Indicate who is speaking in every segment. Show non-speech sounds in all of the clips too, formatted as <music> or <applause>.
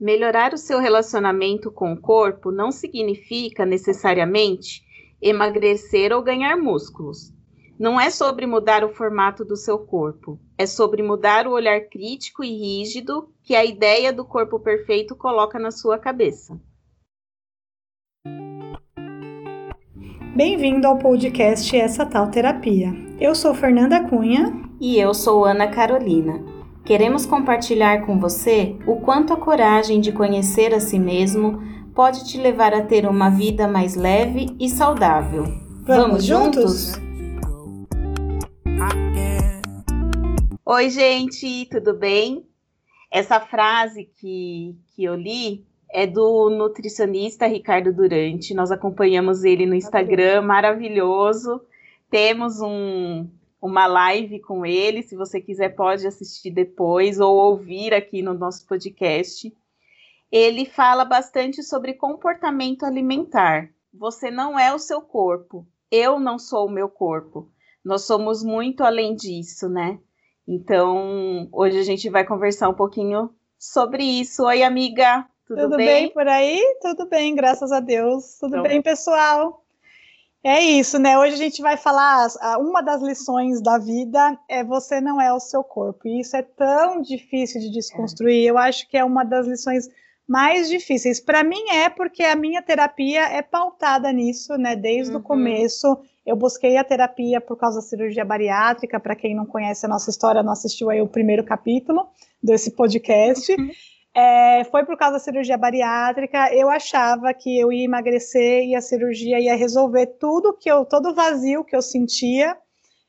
Speaker 1: melhorar o seu relacionamento com o corpo não significa necessariamente emagrecer ou ganhar músculos. Não é sobre mudar o formato do seu corpo, é sobre mudar o olhar crítico e rígido que a ideia do corpo perfeito coloca na sua cabeça.
Speaker 2: Bem-vindo ao podcast Essa Tal Terapia. Eu sou Fernanda Cunha.
Speaker 1: E eu sou Ana Carolina. Queremos compartilhar com você o quanto a coragem de conhecer a si mesmo pode te levar a ter uma vida mais leve e saudável.
Speaker 2: Vamos, Vamos juntos?
Speaker 1: Oi, gente, tudo bem? Essa frase que, que eu li é do nutricionista Ricardo Durante. Nós acompanhamos ele no Instagram, maravilhoso. Temos um, uma live com ele. Se você quiser, pode assistir depois ou ouvir aqui no nosso podcast. Ele fala bastante sobre comportamento alimentar. Você não é o seu corpo. Eu não sou o meu corpo. Nós somos muito além disso, né? Então, hoje a gente vai conversar um pouquinho sobre isso. Oi, amiga.
Speaker 2: Tudo, Tudo bem? bem? por aí? Tudo bem, graças a Deus. Tudo então, bem, pessoal? É isso, né? Hoje a gente vai falar. Uma das lições da vida é você não é o seu corpo. E isso é tão difícil de desconstruir. É. Eu acho que é uma das lições mais difíceis. Para mim é porque a minha terapia é pautada nisso, né? Desde uhum. o começo. Eu busquei a terapia por causa da cirurgia bariátrica. Para quem não conhece a nossa história, não assistiu aí o primeiro capítulo desse podcast. Uhum. É, foi por causa da cirurgia bariátrica. Eu achava que eu ia emagrecer e a cirurgia ia resolver tudo que eu, todo o vazio que eu sentia.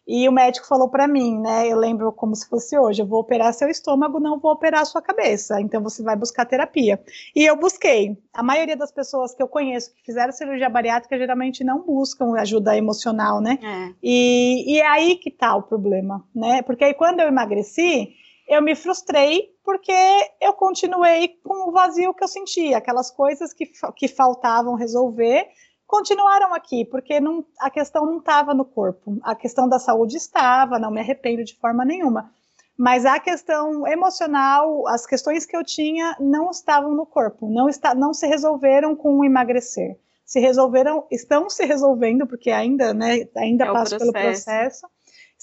Speaker 2: E o médico falou para mim, né? Eu lembro como se fosse hoje: eu vou operar seu estômago, não vou operar sua cabeça. Então você vai buscar terapia. E eu busquei. A maioria das pessoas que eu conheço que fizeram cirurgia bariátrica geralmente não buscam ajuda emocional, né? É. E, e é aí que tá o problema, né? Porque aí quando eu emagreci, eu me frustrei porque eu continuei com o vazio que eu sentia, aquelas coisas que, que faltavam resolver continuaram aqui, porque não, a questão não estava no corpo, a questão da saúde estava, não me arrependo de forma nenhuma, mas a questão emocional, as questões que eu tinha não estavam no corpo, não, está, não se resolveram com o emagrecer, se resolveram, estão se resolvendo, porque ainda, né, ainda é passo pelo processo,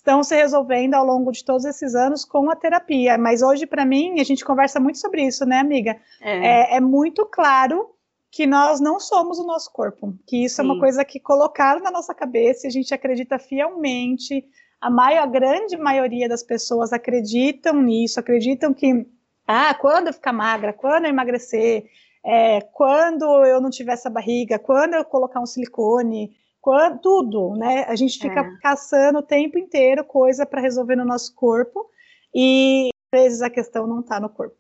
Speaker 2: estão se resolvendo ao longo de todos esses anos com a terapia. Mas hoje, para mim, a gente conversa muito sobre isso, né, amiga? É, é, é muito claro que nós não somos o nosso corpo, que isso Sim. é uma coisa que colocaram na nossa cabeça e a gente acredita fielmente. A, maior, a grande maioria das pessoas acreditam nisso, acreditam que, ah, quando eu ficar magra, quando eu emagrecer, é, quando eu não tiver essa barriga, quando eu colocar um silicone, quando, tudo, né? A gente fica é. caçando o tempo inteiro coisa para resolver no nosso corpo e às vezes a questão não está no corpo.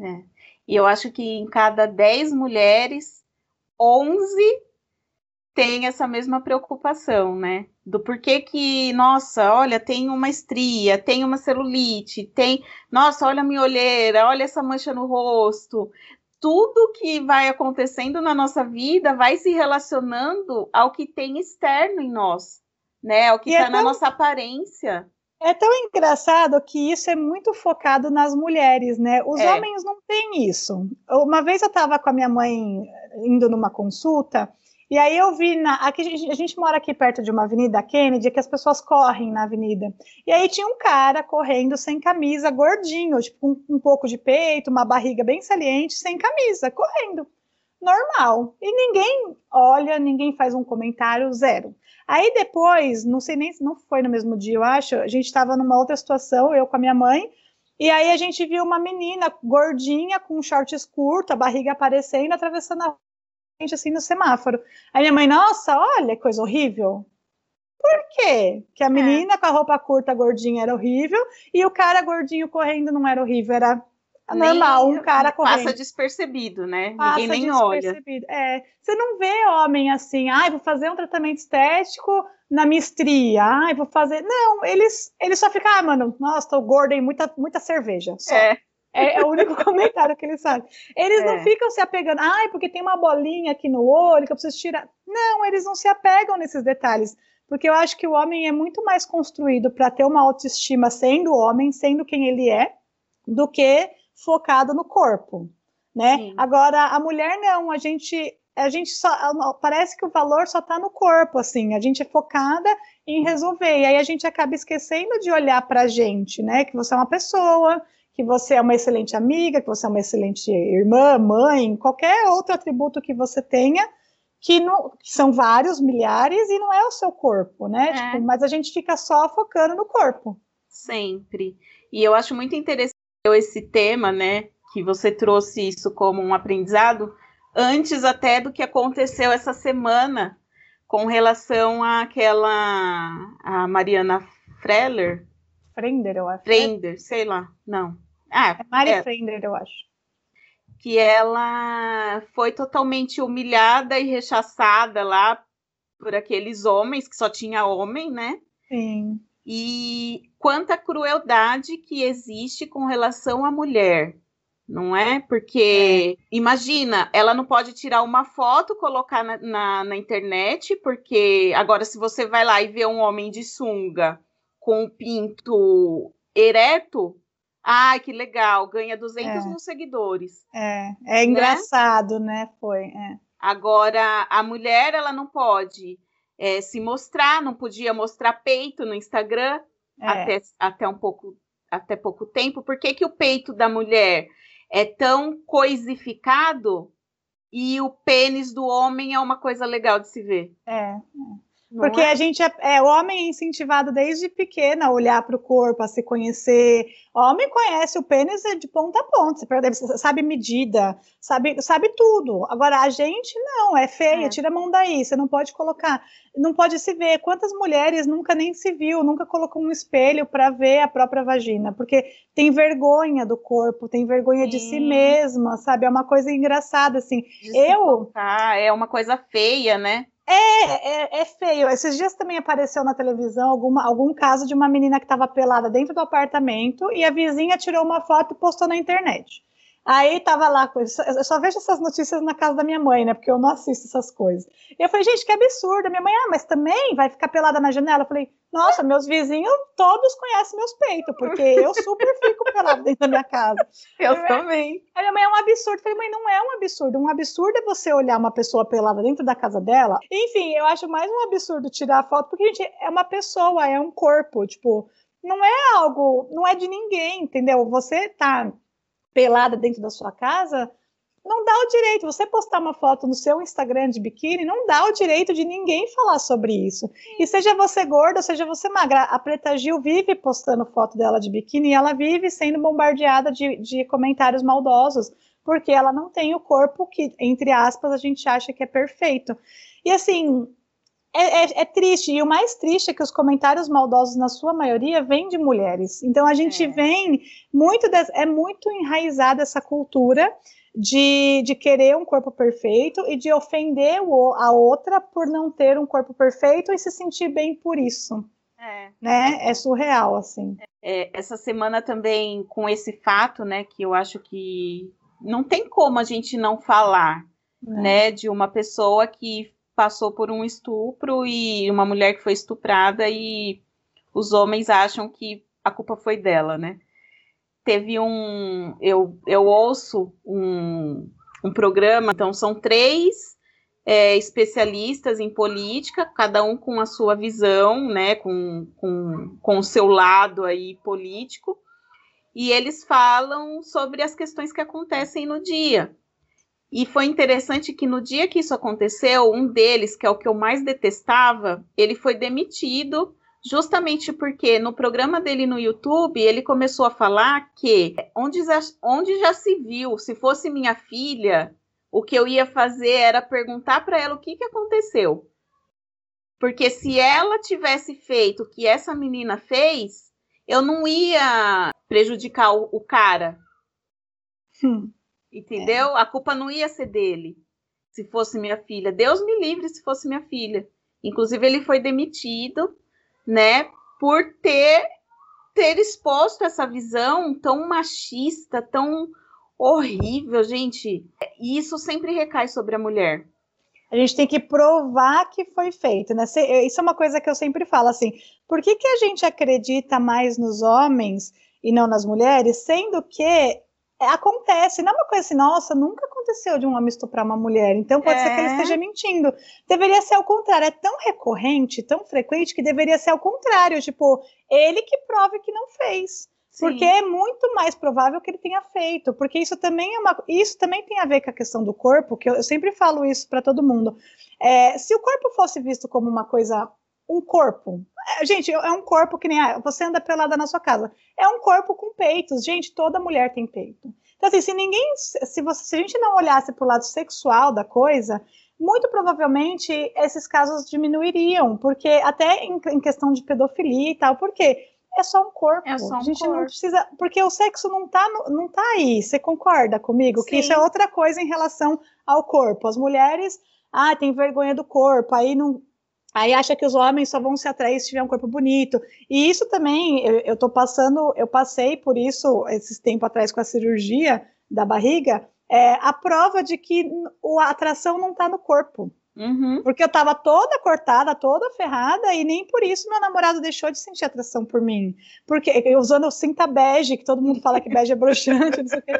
Speaker 1: É. E eu acho que em cada 10 mulheres, 11 tem essa mesma preocupação, né? Do porquê que, nossa, olha, tem uma estria, tem uma celulite, tem, nossa, olha a minha olheira, olha essa mancha no rosto tudo que vai acontecendo na nossa vida vai se relacionando ao que tem externo em nós, né? Ao que está é na nossa aparência.
Speaker 2: É tão engraçado que isso é muito focado nas mulheres, né? Os é. homens não têm isso. Uma vez eu estava com a minha mãe indo numa consulta e aí eu vi, na, aqui, a, gente, mora aqui perto de uma avenida Kennedy, que as pessoas correm na avenida. E aí tinha um cara correndo sem camisa, gordinho, tipo um, um pouco de peito, uma barriga bem saliente, sem camisa, correndo. Normal. E ninguém olha, ninguém faz um comentário, zero. Aí depois, não sei nem se não foi no mesmo dia, eu acho, a gente estava numa outra situação, eu com a minha mãe, e aí a gente viu uma menina gordinha com shorts curto, a barriga aparecendo, atravessando a assim no semáforo. Aí minha mãe, nossa, olha coisa horrível. Por quê? Que a é. menina é. com a roupa curta, gordinha, era horrível, e o cara gordinho correndo não era horrível, era normal, um cara correndo.
Speaker 1: Passa despercebido, né? Passa Ninguém nem olha.
Speaker 2: É, você não vê homem assim, ai, ah, vou fazer um tratamento estético na minha estria, ai, vou fazer. Não, eles, eles só ficam, ah, mano, nossa, tô gorda e muita, muita cerveja. Só. É. É, é, o único <laughs> comentário que eles fazem. Eles é. não ficam se apegando, ai, porque tem uma bolinha aqui no olho que eu preciso tirar. Não, eles não se apegam nesses detalhes. Porque eu acho que o homem é muito mais construído para ter uma autoestima sendo homem, sendo quem ele é, do que focado no corpo. né? Sim. Agora, a mulher não, a gente a gente só parece que o valor só está no corpo, assim, a gente é focada em resolver, e aí a gente acaba esquecendo de olhar para a gente, né? Que você é uma pessoa, que você é uma excelente amiga, que você é uma excelente irmã, mãe, qualquer outro atributo que você tenha, que, não, que são vários, milhares, e não é o seu corpo, né? É. Tipo, mas a gente fica só focando no corpo.
Speaker 1: Sempre. E eu acho muito interessante esse tema, né? Que você trouxe isso como um aprendizado, antes até do que aconteceu essa semana com relação àquela a Mariana Freller.
Speaker 2: Frender, eu acho.
Speaker 1: Frender, sei lá, não.
Speaker 2: Ah, é Mari é, Frender, eu acho.
Speaker 1: Que ela foi totalmente humilhada e rechaçada lá por aqueles homens, que só tinha homem, né?
Speaker 2: Sim.
Speaker 1: E quanta crueldade que existe com relação à mulher, não é? Porque, é. imagina, ela não pode tirar uma foto, colocar na, na, na, internet, porque agora, se você vai lá e vê um homem de sunga com o pinto ereto, Ai, que legal, ganha 200 é. mil seguidores.
Speaker 2: É, é engraçado, né? né? Foi. É.
Speaker 1: Agora, a mulher, ela não pode é, se mostrar, não podia mostrar peito no Instagram é. até, até um pouco, até pouco tempo. Por que, que o peito da mulher é tão coisificado e o pênis do homem é uma coisa legal de se ver?
Speaker 2: É. Porque é? a gente é, é, o homem é incentivado desde pequena a olhar para o corpo, a se conhecer. Homem conhece o pênis de ponta a ponta, você sabe medida, sabe, sabe tudo. Agora a gente não, é feia, é. tira a mão daí, você não pode colocar, não pode se ver. Quantas mulheres nunca nem se viu, nunca colocou um espelho para ver a própria vagina, porque tem vergonha do corpo, tem vergonha Sim. de si mesma, sabe? É uma coisa engraçada assim.
Speaker 1: De eu, é uma coisa feia, né?
Speaker 2: É, é, é, feio. Esses dias também apareceu na televisão alguma, algum caso de uma menina que estava pelada dentro do apartamento e a vizinha tirou uma foto e postou na internet. Aí tava lá, eu só vejo essas notícias na casa da minha mãe, né? Porque eu não assisto essas coisas. E eu falei, gente, que absurdo. Minha mãe, ah, mas também vai ficar pelada na janela? Eu falei, nossa, meus vizinhos todos conhecem meus peitos, porque eu super fico pelada dentro da minha casa. <laughs>
Speaker 1: Eu, eu também.
Speaker 2: Aí minha mãe é um absurdo. Eu falei, mãe, não é um absurdo. Um absurdo é você olhar uma pessoa pelada dentro da casa dela. Enfim, eu acho mais um absurdo tirar a foto, porque, gente, é uma pessoa, é um corpo. Tipo, não é algo, não é de ninguém, entendeu? Você tá pelada dentro da sua casa, não dá o direito. Você postar uma foto no seu Instagram de biquíni, não dá o direito de ninguém falar sobre isso. E seja você gorda, seja você magra. A Preta Gil vive postando foto dela de biquíni e ela vive sendo bombardeada de, de comentários maldosos, porque ela não tem o corpo que, entre aspas, a gente acha que é perfeito. E assim, é, é, é, triste, e o mais triste é que os comentários maldosos, na sua maioria, vêm de mulheres. Então a gente é. vem muito, de, é muito enraizada essa cultura de, de querer um corpo perfeito e de ofender o, a outra por não ter um corpo perfeito e se sentir bem por isso. É, né? é surreal, assim.
Speaker 1: É, essa semana também, com esse fato, né, que eu acho que não tem como a gente não falar, é. né, de uma pessoa que passou por um estupro e uma mulher que foi estuprada e os homens acham que a culpa foi dela, né? Teve um. Eu, eu ouço um, um programa, então são três é, especialistas em política, cada um com a sua visão, né? Com, com, com o seu lado aí político. E eles falam sobre as questões que acontecem no dia. E foi interessante que no dia que isso aconteceu, um deles, que é o que eu mais detestava, ele foi demitido justamente porque no programa dele no YouTube ele começou a falar que onde já, onde já se viu, se fosse minha filha, o que eu ia fazer era perguntar para ela o que, que aconteceu. Porque se ela tivesse feito o que essa menina fez, eu não ia prejudicar o, o cara. Hum. Entendeu? É. A culpa não ia ser dele se fosse minha filha. Deus me livre se fosse minha filha. Inclusive, ele foi demitido, né, por ter, ter exposto essa visão tão machista, tão horrível, gente. E isso sempre recai sobre a mulher.
Speaker 2: A gente tem que provar que foi feito, né? Isso é uma coisa que eu sempre falo, assim, por que, que a gente acredita mais nos homens e não nas mulheres, sendo que acontece, não é uma coisa assim, nossa, nunca aconteceu de um homem estuprar uma mulher, então pode é. ser que ele é. esteja mentindo. Deveria ser ao contrário, é tão recorrente, tão frequente, que deveria ser ao contrário, tipo, ele que prove que não fez. Sim. Porque é muito mais provável que ele tenha feito, porque isso também é uma, isso também tem a ver com a questão do corpo, que eu, eu sempre falo isso para todo mundo. É, se o corpo fosse visto como uma coisa um corpo. É, gente, é um corpo que nem ah, você anda pelada na sua casa. É um corpo com peitos. Gente, toda mulher tem peito. Então, assim, se ninguém. Se, você, se a gente não olhasse para o lado sexual da coisa, muito provavelmente esses casos diminuiriam, porque até em, em questão de pedofilia e tal, porque é só um corpo.
Speaker 1: É só um
Speaker 2: a gente
Speaker 1: corpo.
Speaker 2: não precisa. Porque o sexo não tá, não tá aí. Você concorda comigo? Sim. Que isso é outra coisa em relação ao corpo. As mulheres. Ah, tem vergonha do corpo, aí não, Aí acha que os homens só vão se atrair se tiver um corpo bonito. E isso também, eu, eu tô passando, eu passei por isso esses tempo atrás com a cirurgia da barriga, é a prova de que a atração não está no corpo.
Speaker 1: Uhum.
Speaker 2: Porque eu tava toda cortada, toda ferrada, e nem por isso meu namorado deixou de sentir atração por mim. Porque usando cinta bege, que todo mundo fala que bege é broxante, não sei o quê.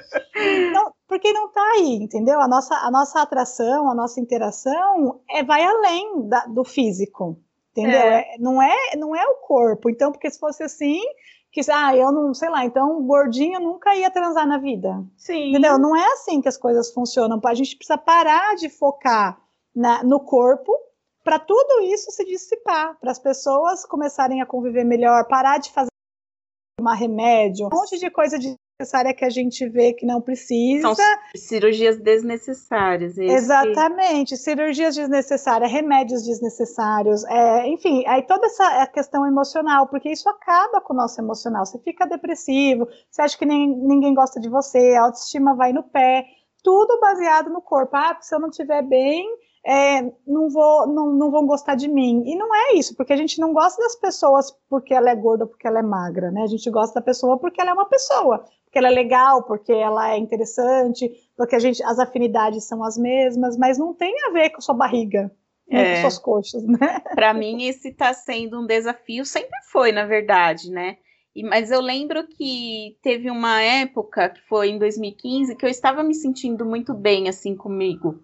Speaker 2: Então, porque não tá aí, entendeu? A nossa, a nossa atração, a nossa interação é, vai além da, do físico. Entendeu? É. É, não, é, não é o corpo. Então, porque se fosse assim, que, ah, eu não, sei lá, então gordinho nunca ia transar na vida.
Speaker 1: Sim.
Speaker 2: Entendeu? Não é assim que as coisas funcionam. A gente precisa parar de focar na, no corpo para tudo isso se dissipar, para as pessoas começarem a conviver melhor, parar de fazer tomar remédio, um monte de coisa desnecessária que a gente vê que não precisa.
Speaker 1: São cirurgias desnecessárias.
Speaker 2: Exatamente, cirurgias desnecessárias, remédios desnecessários, é, enfim, aí toda essa questão emocional, porque isso acaba com o nosso emocional. Você fica depressivo, você acha que nem, ninguém gosta de você, a autoestima vai no pé, tudo baseado no corpo. Ah, se eu não estiver bem, é, não, vou, não, não vão gostar de mim. E não é isso, porque a gente não gosta das pessoas porque ela é gorda ou porque ela é magra, né? A gente gosta da pessoa porque ela é uma pessoa, porque ela é legal, porque ela é interessante, porque a gente, as afinidades são as mesmas, mas não tem a ver com sua barriga. É. Com suas coxas, né?
Speaker 1: Para mim, esse está sendo um desafio, sempre foi, na verdade, né? E, mas eu lembro que teve uma época, que foi em 2015, que eu estava me sentindo muito bem assim comigo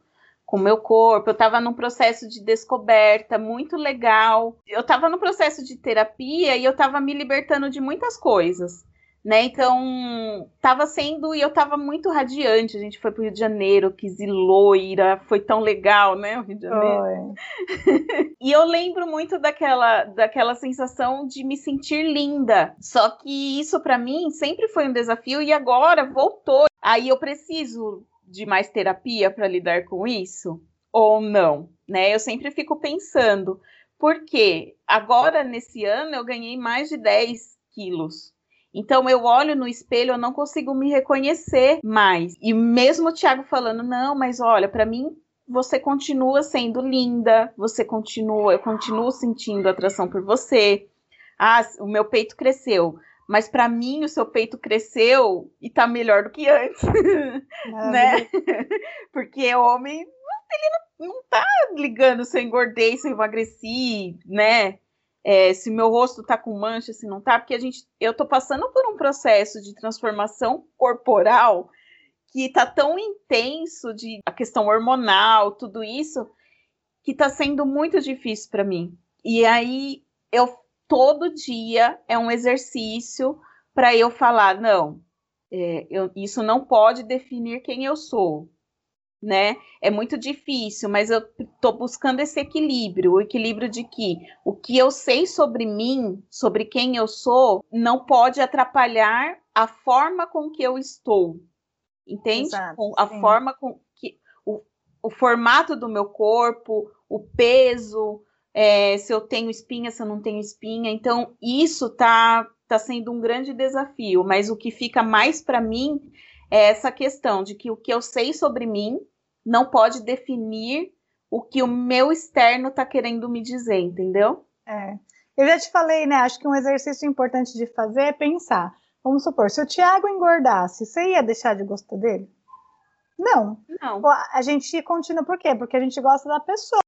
Speaker 1: com o meu corpo, eu estava num processo de descoberta muito legal. Eu estava no processo de terapia e eu estava me libertando de muitas coisas, né? Então, estava sendo e eu estava muito radiante. A gente foi para o Rio de Janeiro, quis ir loira, foi tão legal, né? O Rio de Janeiro. <laughs> e eu lembro muito daquela, daquela sensação de me sentir linda. Só que isso para mim sempre foi um desafio e agora voltou. Aí eu preciso de mais terapia para lidar com isso ou não, né? Eu sempre fico pensando, porque agora nesse ano eu ganhei mais de 10 quilos. Então eu olho no espelho, eu não consigo me reconhecer mais. E mesmo o Thiago falando, não, mas olha, para mim você continua sendo linda, você continua, eu continuo sentindo atração por você. Ah, o meu peito cresceu mas para mim o seu peito cresceu e tá melhor do que antes, <laughs> né? <laughs> Porque o homem ele não, não tá ligando se eu engordei, se eu emagreci, né? É, se meu rosto tá com mancha, se não tá, porque a gente, eu tô passando por um processo de transformação corporal que tá tão intenso de a questão hormonal, tudo isso, que tá sendo muito difícil para mim. E aí eu todo dia é um exercício para eu falar, não, é, eu, isso não pode definir quem eu sou, né? É muito difícil, mas eu estou buscando esse equilíbrio, o equilíbrio de que o que eu sei sobre mim, sobre quem eu sou, não pode atrapalhar a forma com que eu estou, entende?
Speaker 2: Exato,
Speaker 1: a sim. forma com que o, o formato do meu corpo, o peso, é, se eu tenho espinha, se eu não tenho espinha. Então, isso tá, tá sendo um grande desafio, mas o que fica mais para mim é essa questão de que o que eu sei sobre mim não pode definir o que o meu externo está querendo me dizer, entendeu?
Speaker 2: É. Eu já te falei, né? Acho que um exercício importante de fazer é pensar. Vamos supor, se o Thiago engordasse, você ia deixar de gostar dele? Não.
Speaker 1: Não.
Speaker 2: A gente continua, por quê? Porque a gente gosta da pessoa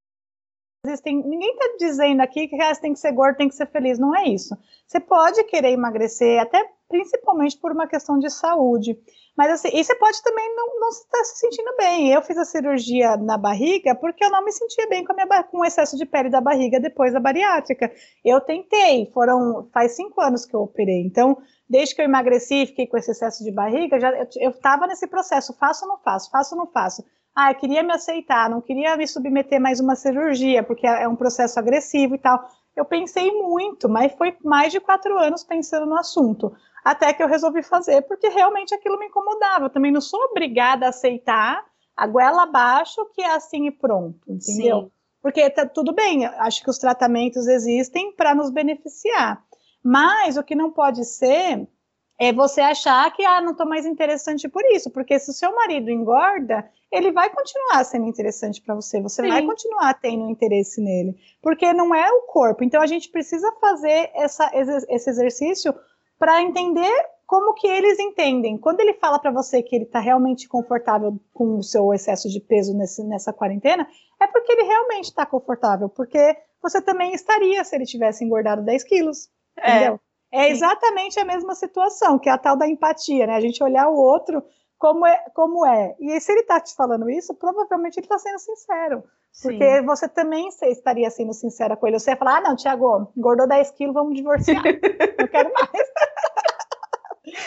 Speaker 2: existem. Ninguém está dizendo aqui que ah, tem que ser gordo, tem que ser feliz. Não é isso. Você pode querer emagrecer, até principalmente por uma questão de saúde. Mas assim, e você pode também não, não estar se sentindo bem. Eu fiz a cirurgia na barriga porque eu não me sentia bem com, minha, com o excesso de pele da barriga depois da bariátrica. Eu tentei, foram faz cinco anos que eu operei. Então, desde que eu emagreci fiquei com esse excesso de barriga, já, eu estava nesse processo, faço ou não faço, faço ou não faço. Ah, eu queria me aceitar, não queria me submeter mais uma cirurgia, porque é, é um processo agressivo e tal. Eu pensei muito, mas foi mais de quatro anos pensando no assunto até que eu resolvi fazer, porque realmente aquilo me incomodava. Eu também não sou obrigada a aceitar a goela abaixo que é assim e pronto, entendeu? Sim. Porque tá tudo bem, acho que os tratamentos existem para nos beneficiar. Mas o que não pode ser é você achar que ah, não estou mais interessante por isso, porque se o seu marido engorda, ele vai continuar sendo interessante para você, você Sim. vai continuar tendo interesse nele, porque não é o corpo. Então a gente precisa fazer essa, esse exercício para entender como que eles entendem. Quando ele fala para você que ele está realmente confortável com o seu excesso de peso nesse, nessa quarentena, é porque ele realmente está confortável, porque você também estaria se ele tivesse engordado 10 quilos, é. entendeu? É exatamente a mesma situação, que é a tal da empatia, né? A gente olhar o outro como é. Como é. E se ele está te falando isso, provavelmente ele está sendo sincero. Porque Sim. você também estaria sendo sincera com ele. Você ia falar, ah, não, Tiago, engordou 10 quilos, vamos divorciar. <laughs> não quero mais.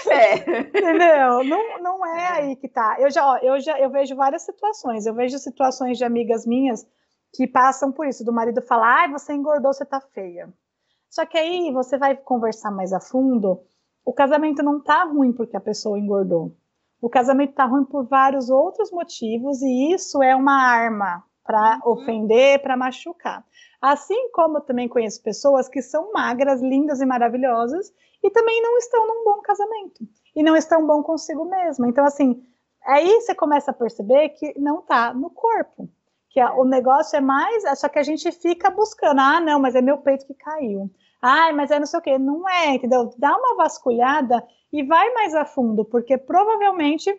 Speaker 2: É. Entendeu? Não, não é aí que tá. Eu já, ó, eu já eu vejo várias situações. Eu vejo situações de amigas minhas que passam por isso, do marido falar, ai, você engordou, você tá feia. Só que aí você vai conversar mais a fundo, o casamento não tá ruim porque a pessoa engordou. O casamento tá ruim por vários outros motivos e isso é uma arma para uhum. ofender, para machucar. Assim como eu também conheço pessoas que são magras, lindas e maravilhosas e também não estão num bom casamento e não estão bom consigo mesma. Então, assim, aí você começa a perceber que não tá no corpo, que a, o negócio é mais, é só que a gente fica buscando, ah, não, mas é meu peito que caiu. Ai, mas é não sei o quê. Não é, entendeu? Dá uma vasculhada e vai mais a fundo, porque provavelmente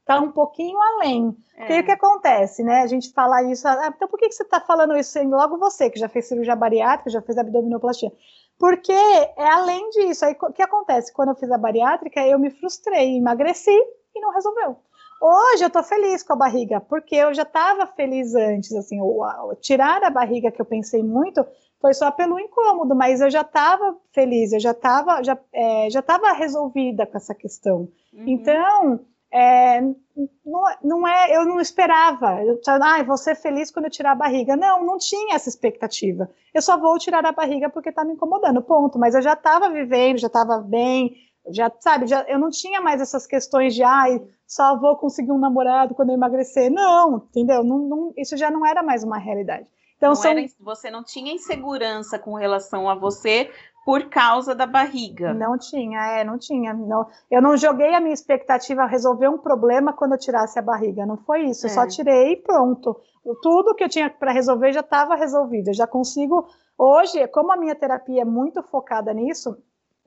Speaker 2: está um pouquinho além. É. Porque o que acontece, né? A gente fala isso, ah, então por que, que você está falando isso logo você, que já fez cirurgia bariátrica, já fez abdominoplastia? Porque é além disso. Aí o que acontece? Quando eu fiz a bariátrica, eu me frustrei, emagreci e não resolveu. Hoje eu tô feliz com a barriga, porque eu já estava feliz antes, assim, o, tirar a barriga que eu pensei muito foi só pelo incômodo, mas eu já estava feliz, eu já estava já, é, já tava resolvida com essa questão. Uhum. Então, é, não, não, é, eu não esperava, eu, ah, vou ser feliz quando eu tirar a barriga. Não, não tinha essa expectativa. Eu só vou tirar a barriga porque está me incomodando, ponto. Mas eu já estava vivendo, já estava bem, já, sabe, já, eu não tinha mais essas questões de, ai, só vou conseguir um namorado quando eu emagrecer. Não, entendeu? Não, não, isso já não era mais uma realidade. Então,
Speaker 1: não
Speaker 2: são...
Speaker 1: era, você não tinha insegurança com relação a você por causa da barriga.
Speaker 2: Não tinha, é, não tinha. Não, eu não joguei a minha expectativa a resolver um problema quando eu tirasse a barriga. Não foi isso. É. Eu só é. tirei e pronto. Tudo que eu tinha para resolver já estava resolvido. Eu já consigo. Hoje, como a minha terapia é muito focada nisso,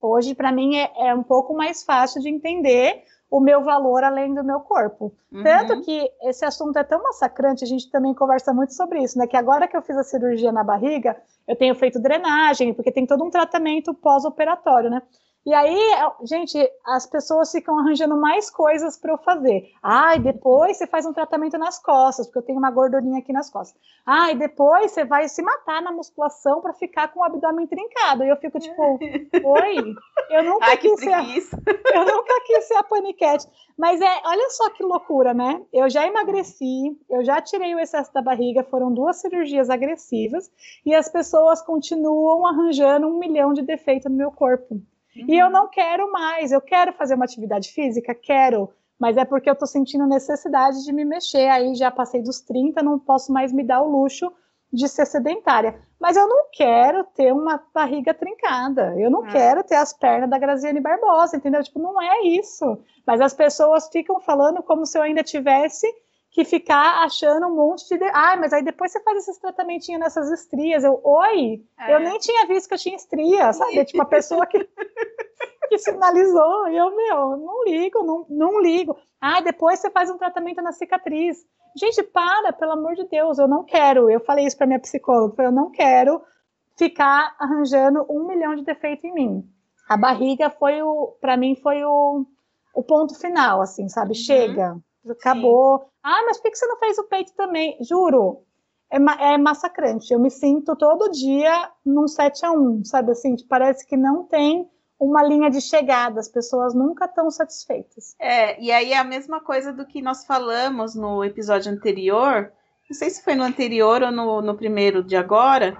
Speaker 2: hoje para mim é, é um pouco mais fácil de entender o meu valor além do meu corpo. Uhum. Tanto que esse assunto é tão massacrante, a gente também conversa muito sobre isso, né? Que agora que eu fiz a cirurgia na barriga, eu tenho feito drenagem, porque tem todo um tratamento pós-operatório, né? E aí, gente, as pessoas ficam arranjando mais coisas para eu fazer. Ai, depois você faz um tratamento nas costas, porque eu tenho uma gordurinha aqui nas costas. Ai, depois você vai se matar na musculação para ficar com o abdômen trincado. E eu fico tipo, <laughs> oi, eu nunca
Speaker 1: Ai,
Speaker 2: quis ser, a, <laughs> eu nunca quis ser a paniquete. Mas é, olha só que loucura, né? Eu já emagreci, eu já tirei o excesso da barriga, foram duas cirurgias agressivas e as pessoas continuam arranjando um milhão de defeitos no meu corpo. Uhum. E eu não quero mais, eu quero fazer uma atividade física, quero, mas é porque eu estou sentindo necessidade de me mexer. Aí já passei dos 30, não posso mais me dar o luxo de ser sedentária. Mas eu não quero ter uma barriga trincada. Eu não ah. quero ter as pernas da Graziane Barbosa, entendeu? Tipo, não é isso. Mas as pessoas ficam falando como se eu ainda tivesse que ficar achando um monte de. Ai, mas aí depois você faz esses tratamentinhos nessas estrias. Eu, oi, é. eu nem tinha visto que eu tinha estria, sabe? tipo, a pessoa que, <laughs> que sinalizou. E eu, meu, não ligo, não, não ligo. Ah, depois você faz um tratamento na cicatriz. Gente, para, pelo amor de Deus, eu não quero. Eu falei isso para minha psicóloga, eu não quero ficar arranjando um milhão de defeitos em mim. A barriga foi o, para mim, foi o, o ponto final, assim, sabe? Uhum. Chega, acabou. Sim. Ah, mas por que você não fez o peito também? Juro, é, é massacrante. Eu me sinto todo dia num 7 a 1 sabe assim? Parece que não tem uma linha de chegada, as pessoas nunca estão satisfeitas.
Speaker 1: É, e aí é a mesma coisa do que nós falamos no episódio anterior, não sei se foi no anterior ou no, no primeiro de agora,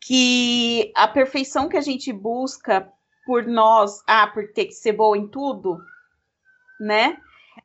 Speaker 1: que a perfeição que a gente busca por nós, ah, por ter que ser boa em tudo, né?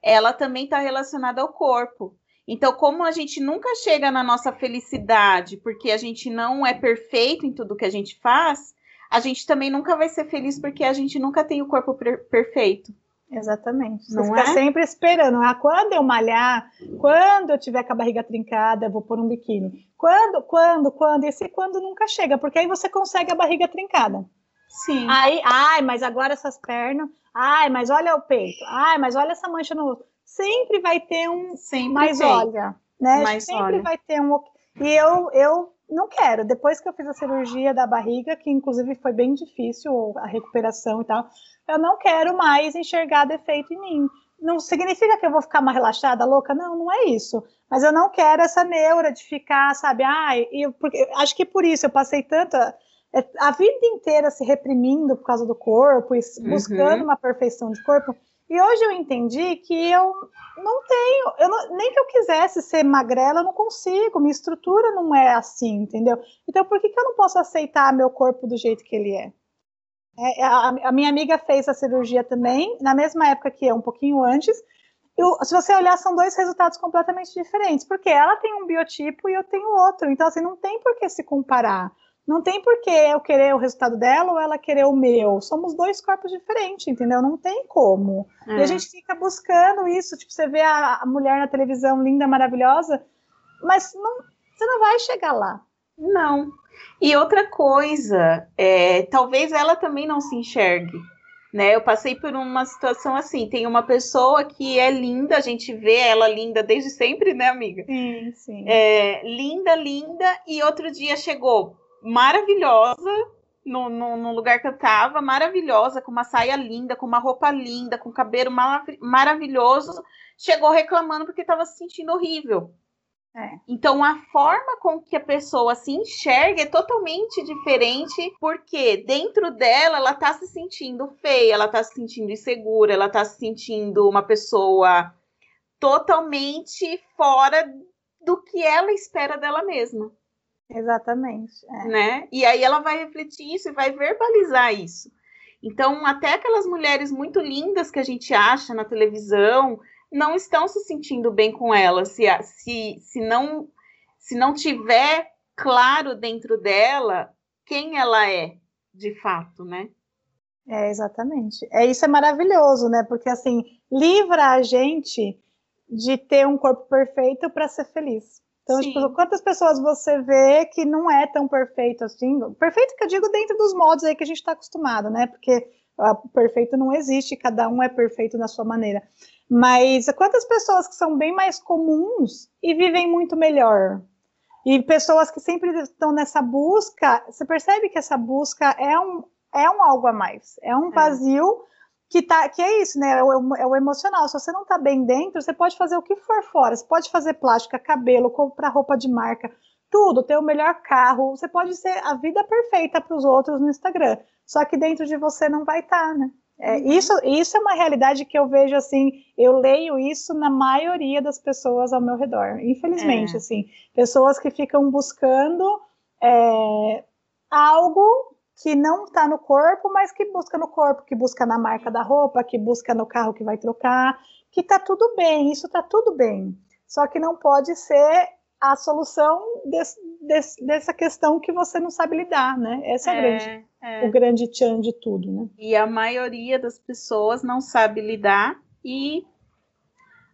Speaker 1: Ela também está relacionada ao corpo. Então, como a gente nunca chega na nossa felicidade, porque a gente não é perfeito em tudo que a gente faz, a gente também nunca vai ser feliz porque a gente nunca tem o corpo per perfeito.
Speaker 2: Exatamente. Você não fica é? sempre esperando. Ah, quando eu malhar, quando eu tiver com a barriga trincada, eu vou pôr um biquíni. Quando, quando, quando? Esse quando nunca chega, porque aí você consegue a barriga trincada.
Speaker 1: Sim.
Speaker 2: Aí, ai, mas agora essas pernas. Ai, mas olha o peito. Ai, mas olha essa mancha no. Sempre vai ter um.
Speaker 1: Sempre
Speaker 2: mas
Speaker 1: tem.
Speaker 2: olha, né?
Speaker 1: Mas
Speaker 2: sempre
Speaker 1: olha.
Speaker 2: vai ter um. E eu, eu não quero. Depois que eu fiz a cirurgia da barriga, que inclusive foi bem difícil a recuperação e tal, eu não quero mais enxergar defeito em mim. Não significa que eu vou ficar mais relaxada, louca? Não, não é isso. Mas eu não quero essa neura de ficar, sabe? Ai, eu, porque, acho que por isso eu passei tanta. É, a vida inteira se reprimindo por causa do corpo, e buscando uhum. uma perfeição de corpo. E hoje eu entendi que eu não tenho, eu não, nem que eu quisesse ser magrela, eu não consigo, minha estrutura não é assim, entendeu? Então por que, que eu não posso aceitar meu corpo do jeito que ele é? é, é a, a, minha amiga fez a cirurgia também, na mesma época que eu, um pouquinho antes. Eu, se você olhar, são dois resultados completamente diferentes, porque ela tem um biotipo e eu tenho outro, então assim, não tem por que se comparar. Não tem por que eu querer o resultado dela ou ela querer o meu. Somos dois corpos diferentes, entendeu? Não tem como. É. E a gente fica buscando isso. Tipo, você vê a, a, mulher na televisão linda, maravilhosa, mas não, você não vai chegar lá.
Speaker 1: Não. E outra coisa, é, talvez ela também não se enxergue. Né, eu passei por uma situação assim. Tem uma pessoa que é linda, a gente vê ela linda desde sempre, né, amiga?
Speaker 2: Sim, sim.
Speaker 1: É, linda, linda, e outro dia chegou maravilhosa no, no, no, lugar que eu tava, maravilhosa, com uma saia linda, com uma roupa linda, com cabelo maravilhoso, chegou reclamando porque estava se sentindo horrível.
Speaker 2: É.
Speaker 1: Então, a forma com que a pessoa se enxerga é totalmente diferente, porque dentro dela ela tá se sentindo feia, ela tá se sentindo insegura, ela tá se sentindo uma pessoa totalmente fora do que ela espera dela mesma.
Speaker 2: Exatamente. É.
Speaker 1: Né? E aí ela vai refletir isso e vai verbalizar isso. Então, até aquelas mulheres muito lindas que a gente acha na televisão não estão se sentindo bem com ela, se, se, se, não, se não tiver claro dentro dela quem ela é, de fato, né?
Speaker 2: É, exatamente. É, isso é maravilhoso, né? Porque, assim, livra a gente de ter um corpo perfeito para ser feliz. Então, tipo, quantas pessoas você vê que não é tão perfeito assim? Perfeito que eu digo dentro dos modos aí que a gente está acostumado, né? Porque o perfeito não existe, cada um é perfeito na sua maneira. Mas quantas pessoas que são bem mais comuns e vivem muito melhor? E pessoas que sempre estão nessa busca, você percebe que essa busca é um, é um algo a mais, é um é. Que, tá, que é isso, né? É o, é o, emocional. Se você não tá bem dentro, você pode fazer o que for fora. Você pode fazer plástica, cabelo, comprar roupa de marca, tudo, ter o melhor carro. Você pode ser a vida perfeita para os outros no Instagram. Só que dentro de você não vai estar, tá, né? É, uhum. isso, isso é uma realidade que eu vejo assim, eu leio isso na maioria das pessoas ao meu redor, infelizmente, é. assim, pessoas que ficam buscando é, algo que não está no corpo, mas que busca no corpo, que busca na marca da roupa, que busca no carro que vai trocar, que está tudo bem, isso está tudo bem. Só que não pode ser a solução desse, desse, dessa questão que você não sabe lidar, né? Essa é, é, grande, é. o grande tchan de tudo, né?
Speaker 1: E a maioria das pessoas não sabe lidar e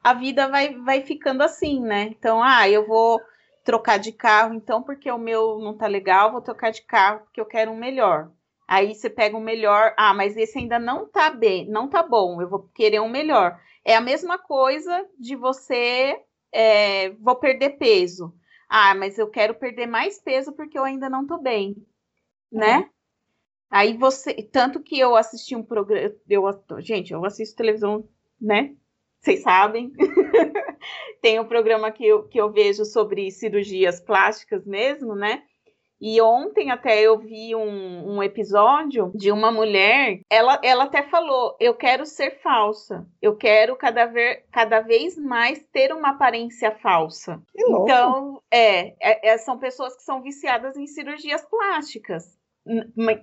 Speaker 1: a vida vai, vai ficando assim, né? Então, ah, eu vou trocar de carro, então, porque o meu não tá legal, vou trocar de carro porque eu quero um melhor. Aí você pega um melhor, ah, mas esse ainda não tá bem, não tá bom, eu vou querer um melhor. É a mesma coisa de você é, vou perder peso. Ah, mas eu quero perder mais peso porque eu ainda não tô bem, né? É. Aí você, tanto que eu assisti um programa, eu, gente, eu assisto televisão, né? Vocês sabem. <laughs> <laughs> Tem um programa que eu, que eu vejo sobre cirurgias plásticas mesmo, né? E ontem até eu vi um, um, episódio de uma mulher, ela, ela até falou: eu quero ser falsa, eu quero cada, ver, cada vez mais ter uma aparência falsa. Então, é, é, é, são pessoas que são viciadas em cirurgias plásticas,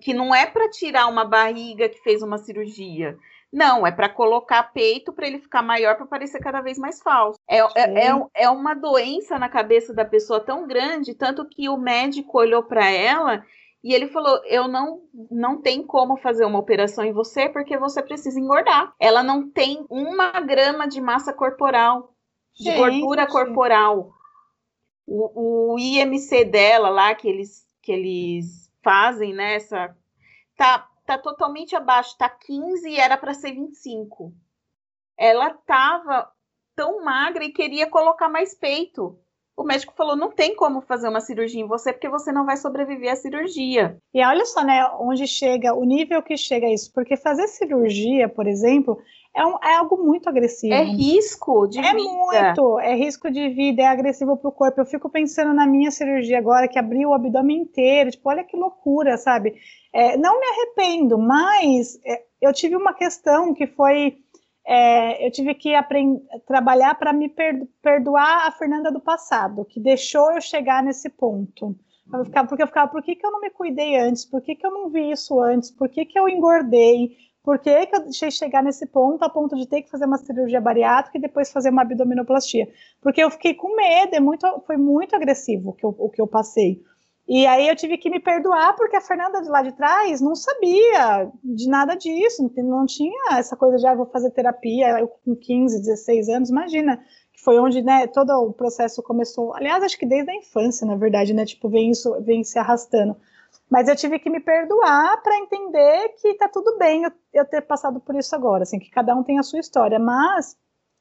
Speaker 1: que não é para tirar uma barriga que fez uma cirurgia. Não, é para colocar peito para ele ficar maior para parecer cada vez mais falso. É, é, é, é, uma doença na cabeça da pessoa tão grande, tanto que o médico olhou para ela e ele falou: Eu não, não tem como fazer uma operação em você porque você precisa engordar. Ela não tem uma grama de massa corporal, de Gente. gordura corporal. O, o IMC dela lá, que eles, que eles fazem, né? tá tá totalmente abaixo, tá 15 e era para ser 25. Ela tava tão magra e queria colocar mais peito. O médico falou: não tem como fazer uma cirurgia em você porque você não vai sobreviver à cirurgia.
Speaker 2: E olha só, né, onde chega, o nível que chega isso. Porque fazer cirurgia, por exemplo, é, um, é algo muito agressivo.
Speaker 1: É risco de
Speaker 2: é
Speaker 1: vida.
Speaker 2: É muito, é risco de vida, é agressivo para o corpo. Eu fico pensando na minha cirurgia agora, que abriu o abdômen inteiro. Tipo, olha que loucura, sabe? É, não me arrependo, mas é, eu tive uma questão que foi. É, eu tive que trabalhar para me perdoar a Fernanda do passado, que deixou eu chegar nesse ponto. Eu ficava, porque eu ficava, por que, que eu não me cuidei antes? Por que, que eu não vi isso antes? Por que, que eu engordei? Por que, que eu deixei chegar nesse ponto, a ponto de ter que fazer uma cirurgia bariátrica e depois fazer uma abdominoplastia? Porque eu fiquei com medo, é muito, foi muito agressivo o que eu, o que eu passei. E aí eu tive que me perdoar porque a Fernanda de lá de trás não sabia de nada disso, não tinha essa coisa de ah, vou fazer terapia eu com 15, 16 anos, imagina, que foi onde né, todo o processo começou. Aliás, acho que desde a infância, na verdade, né? Tipo, vem isso, vem se arrastando. Mas eu tive que me perdoar para entender que tá tudo bem eu, eu, ter passado por isso agora, assim, que cada um tem a sua história, mas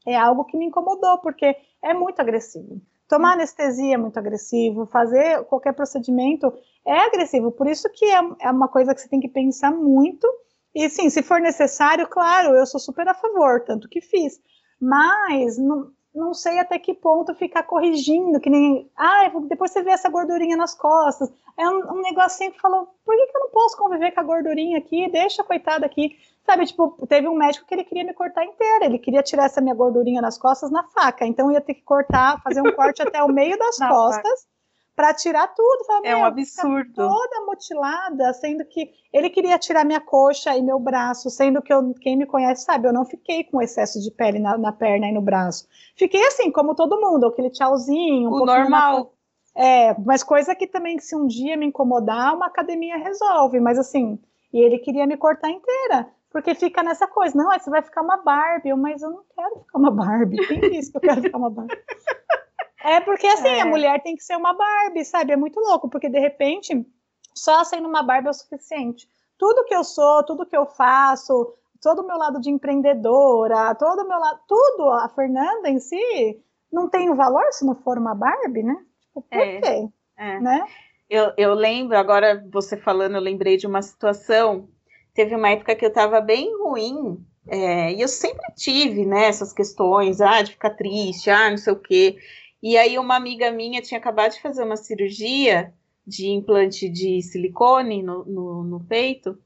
Speaker 2: é algo que me incomodou, porque é muito agressivo. Tomar anestesia é muito agressivo, fazer qualquer procedimento é agressivo, por isso que é, é uma coisa que você tem que pensar muito. E sim, se for necessário, claro, eu sou super a favor, tanto que fiz. Mas não, não sei até que ponto ficar corrigindo, que nem, ah, depois você vê essa gordurinha nas costas. É um, um negocinho que falou, por que, que eu não posso conviver com a gordurinha aqui? Deixa a coitada aqui. Sabe, tipo, teve um médico que ele queria me cortar inteira, ele queria tirar essa minha gordurinha nas costas na faca, então eu ia ter que cortar, fazer um corte até o meio das <laughs> costas para tirar tudo. Falei,
Speaker 1: é um absurdo.
Speaker 2: Toda mutilada, sendo que ele queria tirar minha coxa e meu braço, sendo que eu, quem me conhece sabe, eu não fiquei com excesso de pele na, na perna e no braço. Fiquei assim, como todo mundo, aquele tchauzinho.
Speaker 1: Um o normal.
Speaker 2: Na... É, mas coisa que também, se um dia me incomodar, uma academia resolve. Mas assim, e ele queria me cortar inteira. Porque fica nessa coisa, não, você vai ficar uma Barbie, mas eu não quero ficar uma Barbie. Quem disse que eu quero ficar uma Barbie? <laughs> É porque assim, é. a mulher tem que ser uma Barbie, sabe? É muito louco, porque de repente, só sendo uma Barbie é o suficiente. Tudo que eu sou, tudo que eu faço, todo o meu lado de empreendedora, todo o meu lado, tudo, a Fernanda em si, não tem valor se não for uma Barbie, né? Tipo, por é. quê? É. Né?
Speaker 1: Eu, eu lembro, agora você falando, eu lembrei de uma situação. Teve uma época que eu estava bem ruim, é, e eu sempre tive, né, essas questões, ah, de ficar triste, ah, não sei o quê. E aí uma amiga minha tinha acabado de fazer uma cirurgia de implante de silicone no, no, no peito.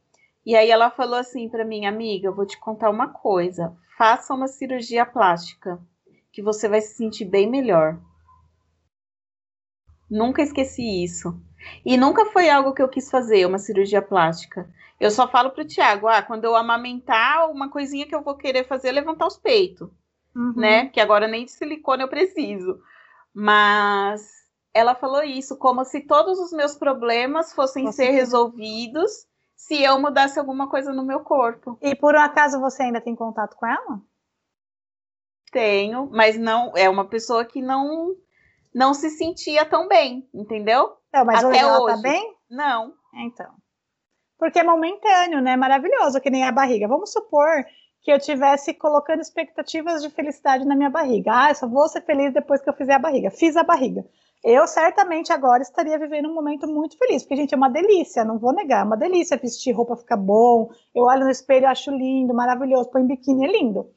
Speaker 1: E aí ela falou assim para mim, amiga, eu vou te contar uma coisa. Faça uma cirurgia plástica, que você vai se sentir bem melhor. Nunca esqueci isso. E nunca foi algo que eu quis fazer, uma cirurgia plástica. Eu só falo pro Tiago, ah, quando eu amamentar, uma coisinha que eu vou querer fazer é levantar os peitos, uhum. né? Que agora nem de silicone eu preciso. Mas ela falou isso como se todos os meus problemas fossem ser resolvidos se eu mudasse alguma coisa no meu corpo.
Speaker 2: E por um acaso você ainda tem contato com ela?
Speaker 1: Tenho, mas não é uma pessoa que não não se sentia tão bem, entendeu?
Speaker 2: Não, mas Até hoje ela tá hoje. tá bem?
Speaker 1: Não.
Speaker 2: Então. Porque é momentâneo, né? Maravilhoso, que nem a barriga. Vamos supor que eu tivesse colocando expectativas de felicidade na minha barriga. Ah, eu só vou ser feliz depois que eu fizer a barriga. Fiz a barriga. Eu certamente agora estaria vivendo um momento muito feliz, porque, gente, é uma delícia, não vou negar, é uma delícia vestir roupa, ficar bom. Eu olho no espelho, acho lindo, maravilhoso, põe biquíni, é lindo.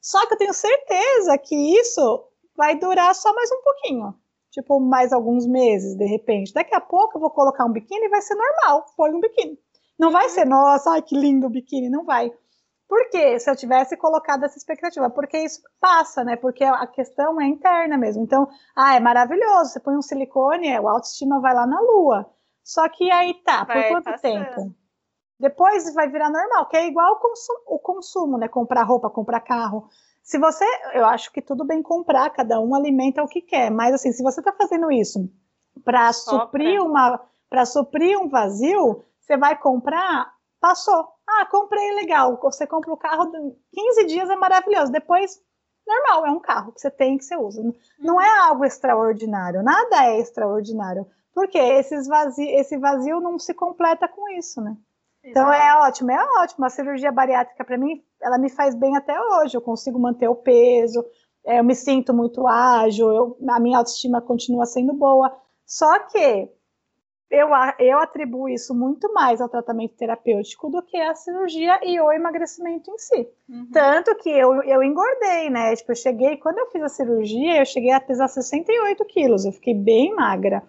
Speaker 2: Só que eu tenho certeza que isso vai durar só mais um pouquinho. Tipo, mais alguns meses, de repente. Daqui a pouco eu vou colocar um biquíni e vai ser normal, põe um biquíni. Não vai ser, nossa, ai que lindo o biquíni, não vai. Por quê? Se eu tivesse colocado essa expectativa, porque isso passa, né? Porque a questão é interna mesmo. Então, ah, é maravilhoso, você põe um silicone, o autoestima vai lá na lua. Só que aí tá, vai por quanto passando. tempo? Depois vai virar normal, que é igual o consumo, o consumo, né? Comprar roupa, comprar carro. Se você, eu acho que tudo bem comprar, cada um alimenta o que quer, mas assim, se você está fazendo isso para suprir uma, para suprir um vazio, você vai comprar, passou, ah, comprei legal. Você compra o carro, 15 dias é maravilhoso. Depois, normal, é um carro que você tem que você usa. Não é algo extraordinário, nada é extraordinário. Porque esses vazio, esse vazio não se completa com isso, né? Então é ótimo, é ótimo. A cirurgia bariátrica, para mim, ela me faz bem até hoje. Eu consigo manter o peso, é, eu me sinto muito ágil, eu, a minha autoestima continua sendo boa. Só que eu, eu atribuo isso muito mais ao tratamento terapêutico do que à cirurgia e ao emagrecimento em si. Uhum. Tanto que eu, eu engordei, né? Tipo, eu cheguei, quando eu fiz a cirurgia, eu cheguei a pesar 68 quilos, eu fiquei bem magra.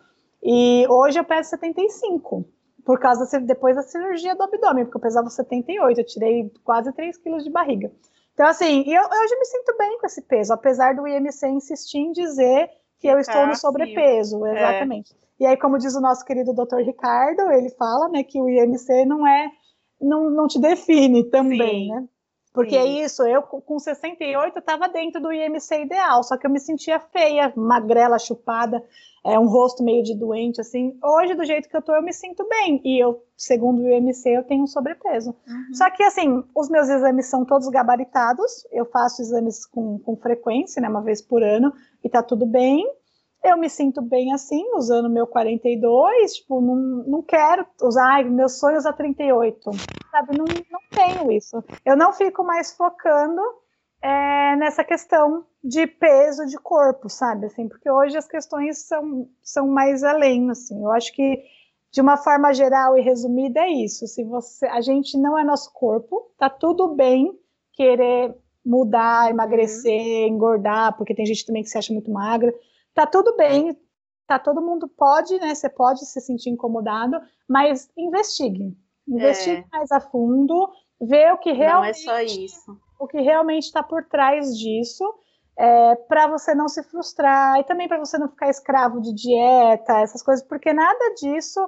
Speaker 2: E hoje eu peso 75, por causa da, depois da cirurgia do abdômen, porque eu pesava 78, eu tirei quase 3 quilos de barriga. Então, assim, eu, hoje eu me sinto bem com esse peso, apesar do IMC insistir em dizer que eu estou no sobrepeso, é. exatamente. É. E aí, como diz o nosso querido doutor Ricardo, ele fala né, que o IMC não é, não, não te define também, Sim. né? Porque é isso, eu com 68 estava dentro do IMC ideal, só que eu me sentia feia, magrela, chupada, é, um rosto meio de doente, assim. Hoje, do jeito que eu tô, eu me sinto bem. E eu, segundo o IMC, eu tenho um sobrepeso. Uhum. Só que, assim, os meus exames são todos gabaritados, eu faço exames com, com frequência, né, uma vez por ano, e tá tudo bem eu me sinto bem assim, usando meu 42, tipo, não, não quero usar, ai, meus sonhos a 38, sabe? Não, não tenho isso. Eu não fico mais focando é, nessa questão de peso de corpo, sabe? Assim, porque hoje as questões são, são mais além, assim. Eu acho que de uma forma geral e resumida é isso. Se você, a gente não é nosso corpo, tá tudo bem querer mudar, emagrecer, uhum. engordar, porque tem gente também que se acha muito magra tá tudo bem, tá todo mundo pode, né? Você pode se sentir incomodado, mas investigue. Investigue é. mais a fundo, vê o que realmente.
Speaker 1: Não é só isso.
Speaker 2: O que realmente está por trás disso. É, para você não se frustrar e também para você não ficar escravo de dieta, essas coisas, porque nada disso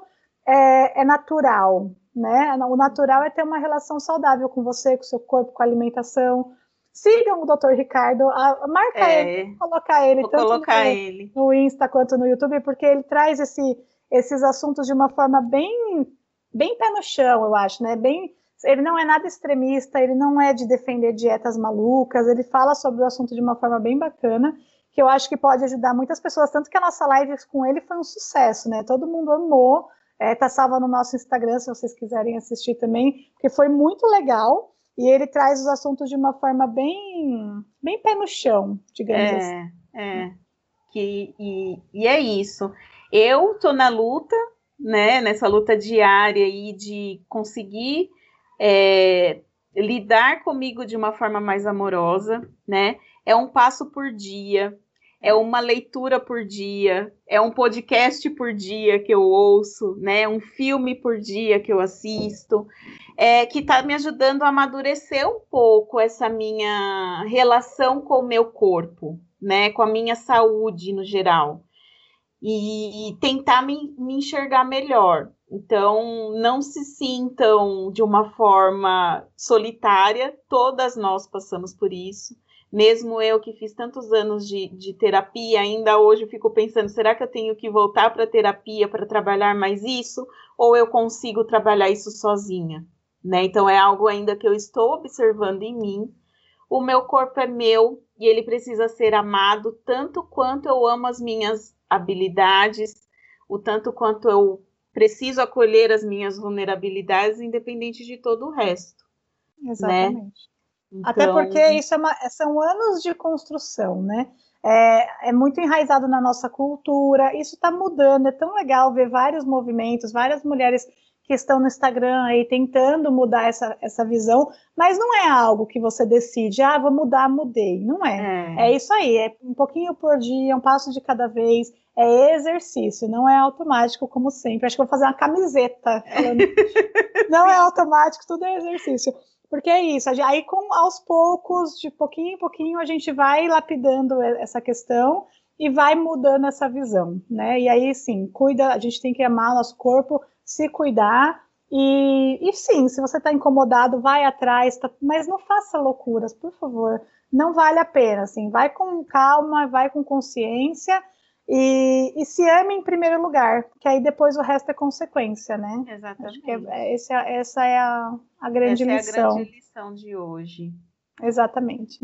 Speaker 2: é, é, natural, né? O natural é ter uma relação saudável com você, com o seu corpo, com a alimentação. Sigam o Dr. Ricardo, a, marca é, ele, colocar ele, tanto
Speaker 1: colocar
Speaker 2: no,
Speaker 1: ele.
Speaker 2: no Insta quanto no YouTube, porque ele traz esse, esses assuntos de uma forma bem, bem pé no chão, eu acho, né? Bem, ele não é nada extremista, ele não é de defender dietas malucas, ele fala sobre o assunto de uma forma bem bacana, que eu acho que pode ajudar muitas pessoas, tanto que a nossa live com ele foi um sucesso, né? Todo mundo amou, é, tá salva no nosso Instagram, se vocês quiserem assistir também, porque foi muito legal. E ele traz os assuntos de uma forma bem, bem pé no chão, digamos
Speaker 1: é,
Speaker 2: assim.
Speaker 1: É, que, e, e é isso. Eu tô na luta, né, nessa luta diária aí de conseguir é, lidar comigo de uma forma mais amorosa, né? É um passo por dia, é uma leitura por dia, é um podcast por dia que eu ouço, né? Um filme por dia que eu assisto é, que está me ajudando a amadurecer um pouco essa minha relação com o meu corpo, né? Com a minha saúde no geral. E tentar me, me enxergar melhor. Então, não se sintam de uma forma solitária, todas nós passamos por isso. Mesmo eu que fiz tantos anos de, de terapia, ainda hoje fico pensando: será que eu tenho que voltar para a terapia para trabalhar mais isso? Ou eu consigo trabalhar isso sozinha? né? Então é algo ainda que eu estou observando em mim. O meu corpo é meu e ele precisa ser amado tanto quanto eu amo as minhas habilidades, o tanto quanto eu preciso acolher as minhas vulnerabilidades, independente de todo o resto.
Speaker 2: Né? Exatamente. Né? Então... Até porque isso é uma, são anos de construção, né? É, é, muito enraizado na nossa cultura, isso está mudando, é tão legal ver vários movimentos, várias mulheres que estão no Instagram aí tentando mudar essa, essa visão, mas não é algo que você decide, ah, vou mudar, mudei. Não é. É, é isso aí, é um pouquinho por dia, um passo de cada vez, é exercício, não é automático, como sempre. Acho que vou fazer uma camiseta falando. <laughs> não é automático, tudo é exercício. Porque é isso, aí com aos poucos, de pouquinho em pouquinho, a gente vai lapidando essa questão e vai mudando essa visão, né? E aí sim, cuida, a gente tem que amar o nosso corpo, se cuidar. E, e sim, se você está incomodado, vai atrás, tá, mas não faça loucuras, por favor. Não vale a pena, assim, vai com calma, vai com consciência e, e se ame em primeiro lugar, que aí depois o resto é consequência, né?
Speaker 1: Exatamente. Acho
Speaker 2: que é, é esse, é, essa é a, a grande essa lição.
Speaker 1: Essa é a grande lição de hoje.
Speaker 2: Exatamente.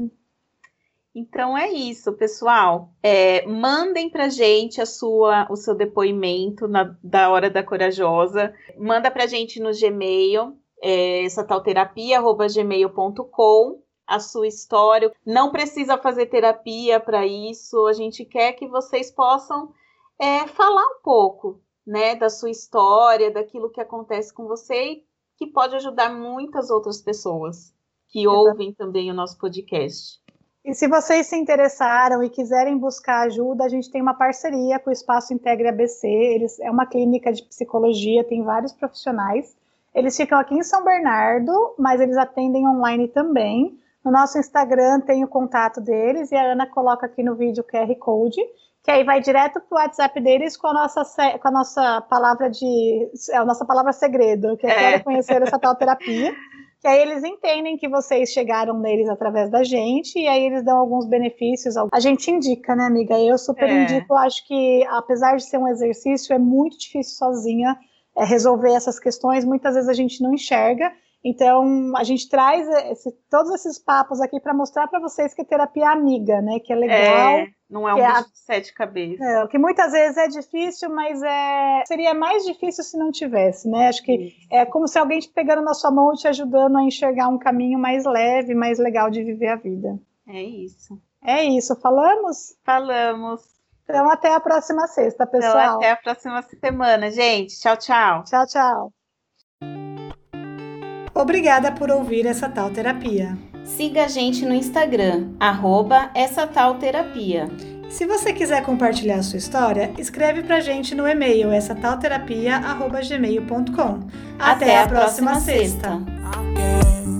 Speaker 1: Então é isso, pessoal. É, mandem pra gente a sua, o seu depoimento na, da Hora da Corajosa. Manda pra gente no Gmail, é, satalterapia.gmail.com a sua história. Não precisa fazer terapia para isso. A gente quer que vocês possam é, falar um pouco né, da sua história, daquilo que acontece com você e que pode ajudar muitas outras pessoas que Exato. ouvem também o nosso podcast.
Speaker 2: E se vocês se interessaram e quiserem buscar ajuda, a gente tem uma parceria com o Espaço Integre ABC. Eles é uma clínica de psicologia, tem vários profissionais. Eles ficam aqui em São Bernardo, mas eles atendem online também. No nosso Instagram tem o contato deles e a Ana coloca aqui no vídeo o QR Code, que aí vai direto para o WhatsApp deles com a nossa, com a nossa palavra de. É a nossa palavra segredo, que é, é. quero conhecer essa tal terapia. que aí eles entendem que vocês chegaram neles através da gente, e aí eles dão alguns benefícios. A gente indica, né, amiga? Eu super é. indico, acho que apesar de ser um exercício, é muito difícil sozinha é, resolver essas questões, muitas vezes a gente não enxerga, então, a gente traz esse, todos esses papos aqui para mostrar para vocês que a terapia é amiga, né? Que é legal.
Speaker 1: É, não é um bicho é, de sete cabeças.
Speaker 2: É, que muitas vezes é difícil, mas é, seria mais difícil se não tivesse, né? Acho que é como se alguém te pegando na sua mão e te ajudando a enxergar um caminho mais leve, mais legal de viver a vida.
Speaker 1: É isso.
Speaker 2: É isso. Falamos?
Speaker 1: Falamos.
Speaker 2: Então, até a próxima sexta, então, pessoal. Então,
Speaker 1: até a próxima semana, gente. Tchau, tchau.
Speaker 2: Tchau, tchau. Obrigada por ouvir essa tal terapia.
Speaker 1: Siga a gente no Instagram, arroba essa tal terapia.
Speaker 2: Se você quiser compartilhar a sua história, escreve pra gente no e-mail essa tal terapia, arroba gmail.com.
Speaker 1: Até, Até, a próxima, próxima sexta. sexta.